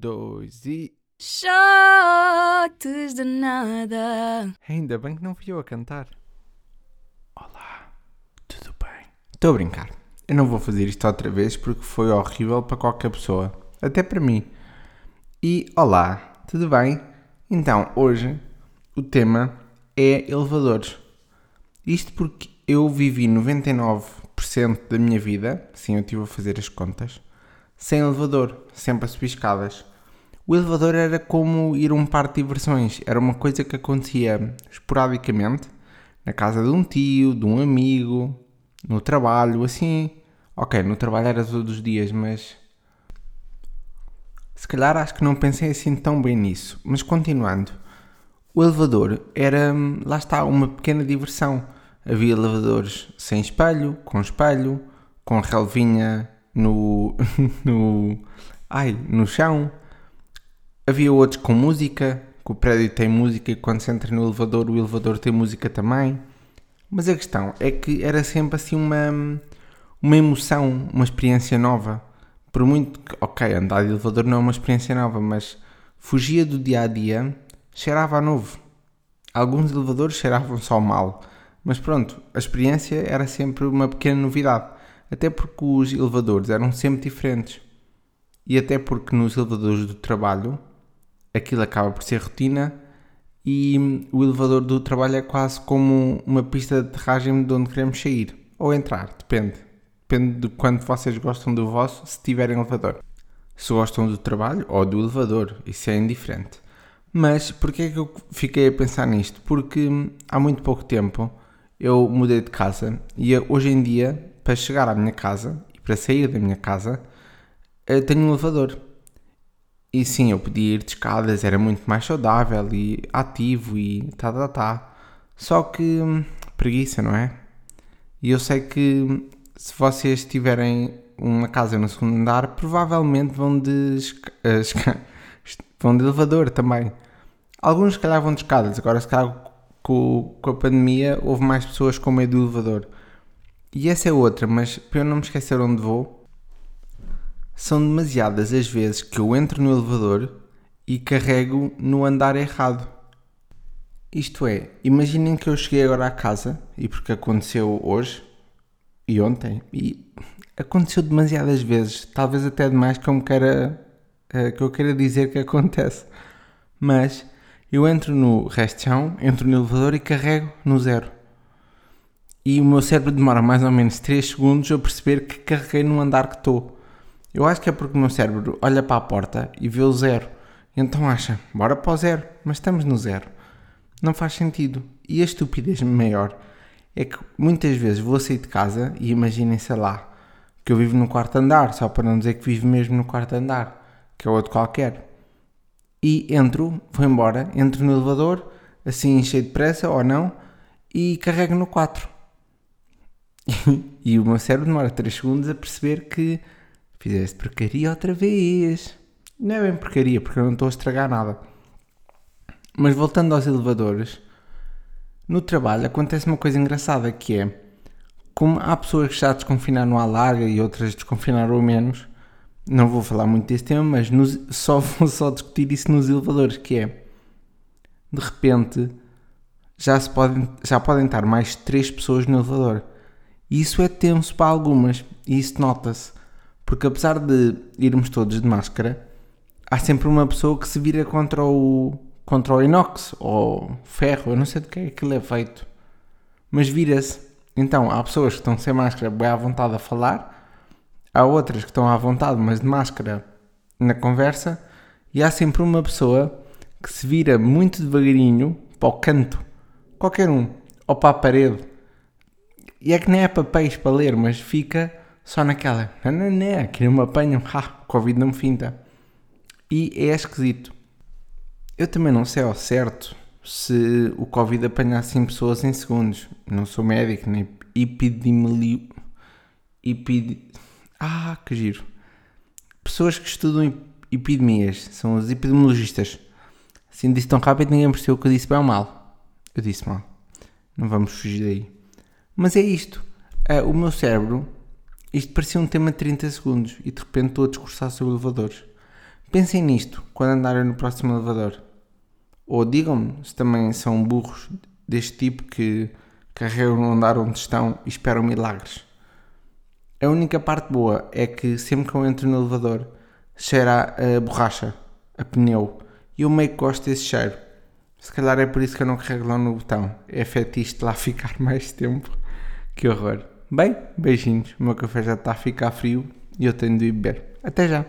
dois e. Shots de nada. Ainda bem que não fui eu a cantar. Olá, tudo bem? Estou a brincar. Eu não vou fazer isto outra vez porque foi horrível para qualquer pessoa. Até para mim. E olá, tudo bem? Então, hoje o tema é elevadores. Isto porque eu vivi 99% da minha vida, sim, eu estive a fazer as contas, sem elevador, sempre a subir escadas. O elevador era como ir a um parque de diversões, era uma coisa que acontecia esporadicamente, na casa de um tio, de um amigo, no trabalho, assim. Ok, no trabalho era todos os dias, mas. Se calhar acho que não pensei assim tão bem nisso. Mas continuando, o elevador era, lá está, uma pequena diversão. Havia elevadores sem espelho, com espelho, com relvinha no, no, ai, no chão. Havia outros com música, que o prédio tem música e quando se entra no elevador, o elevador tem música também. Mas a questão é que era sempre assim uma, uma emoção, uma experiência nova. Por muito que, ok, andar de elevador não é uma experiência nova, mas fugia do dia a dia, cheirava a novo. Alguns elevadores cheiravam só mal, mas pronto, a experiência era sempre uma pequena novidade. Até porque os elevadores eram sempre diferentes. E até porque nos elevadores do trabalho aquilo acaba por ser rotina e o elevador do trabalho é quase como uma pista de aterragem de onde queremos sair ou entrar, depende. Depende de quanto vocês gostam do vosso, se tiverem elevador. Se gostam do trabalho ou do elevador, isso é indiferente. Mas porquê é que eu fiquei a pensar nisto? Porque há muito pouco tempo eu mudei de casa e hoje em dia para chegar à minha casa e para sair da minha casa, eh, tenho um elevador. E sim, eu podia ir de escadas, era muito mais saudável e ativo e tá, tá, tá. Só que hum, preguiça, não é? E eu sei que hum, se vocês tiverem uma casa no segundo andar, provavelmente vão de, uh, vão de elevador também. Alguns, se calhar, vão de escadas. Agora, se calhar, com, com a pandemia, houve mais pessoas com medo do elevador. E essa é outra, mas para eu não me esquecer onde vou, são demasiadas as vezes que eu entro no elevador e carrego no andar errado. Isto é, imaginem que eu cheguei agora à casa, e porque aconteceu hoje e ontem, e aconteceu demasiadas vezes, talvez até demais que eu me queira, uh, que eu queira dizer que acontece. Mas eu entro no resto chão, entro no elevador e carrego no zero e o meu cérebro demora mais ou menos 3 segundos a perceber que carreguei no andar que estou. Eu acho que é porque o meu cérebro olha para a porta e vê o zero. Então acha, bora para o zero, mas estamos no zero. Não faz sentido. E a estupidez maior é que muitas vezes vou sair de casa e imaginem, sei lá, que eu vivo no quarto andar, só para não dizer que vivo mesmo no quarto andar, que é outro qualquer. E entro, vou embora, entro no elevador, assim cheio de pressa ou não, e carrego no 4 e o meu cérebro demora 3 segundos a perceber que fizeste porcaria outra vez. Não é bem porcaria, porque eu não estou a estragar nada. Mas voltando aos elevadores, no trabalho acontece uma coisa engraçada que é como há pessoas que já desconfinaram à larga e outras desconfinaram menos, não vou falar muito desse tema, mas nos, só vou só discutir isso nos elevadores, que é de repente já, se podem, já podem estar mais 3 pessoas no elevador. E isso é tenso para algumas, e isso nota-se. Porque apesar de irmos todos de máscara, há sempre uma pessoa que se vira contra o, contra o inox ou ferro, eu não sei de que é que aquilo é feito. Mas vira-se. Então, há pessoas que estão sem máscara bem à vontade a falar, há outras que estão à vontade, mas de máscara na conversa, e há sempre uma pessoa que se vira muito devagarinho para o canto, qualquer um, ou para a parede, e é que nem é papéis para ler, mas fica só naquela. Não, não, que não me apanham. Ha, Covid não me finta. E é esquisito. Eu também não sei ao certo se o Covid apanha assim pessoas em segundos. Não sou médico, nem epidemiologista. Epid... Ah, que giro. Pessoas que estudam epidemias são os epidemiologistas. Assim disse tão rápido ninguém percebeu que eu disse bem ou mal. Eu disse mal. Não vamos fugir daí. Mas é isto. Uh, o meu cérebro, isto parecia um tema de 30 segundos e de repente estou a discursar sobre elevadores. Pensem nisto quando andarem no próximo elevador. Ou digam-me se também são burros deste tipo que carregam no andar onde estão e esperam milagres. A única parte boa é que sempre que eu entro no elevador cheira a borracha, a pneu, e eu meio que gosto desse cheiro. Se calhar é por isso que eu não carrego lá no botão. É fetiche de lá ficar mais tempo. Que horror. Bem, beijinhos. O meu café já está a ficar frio e eu tenho de ir beber. Até já!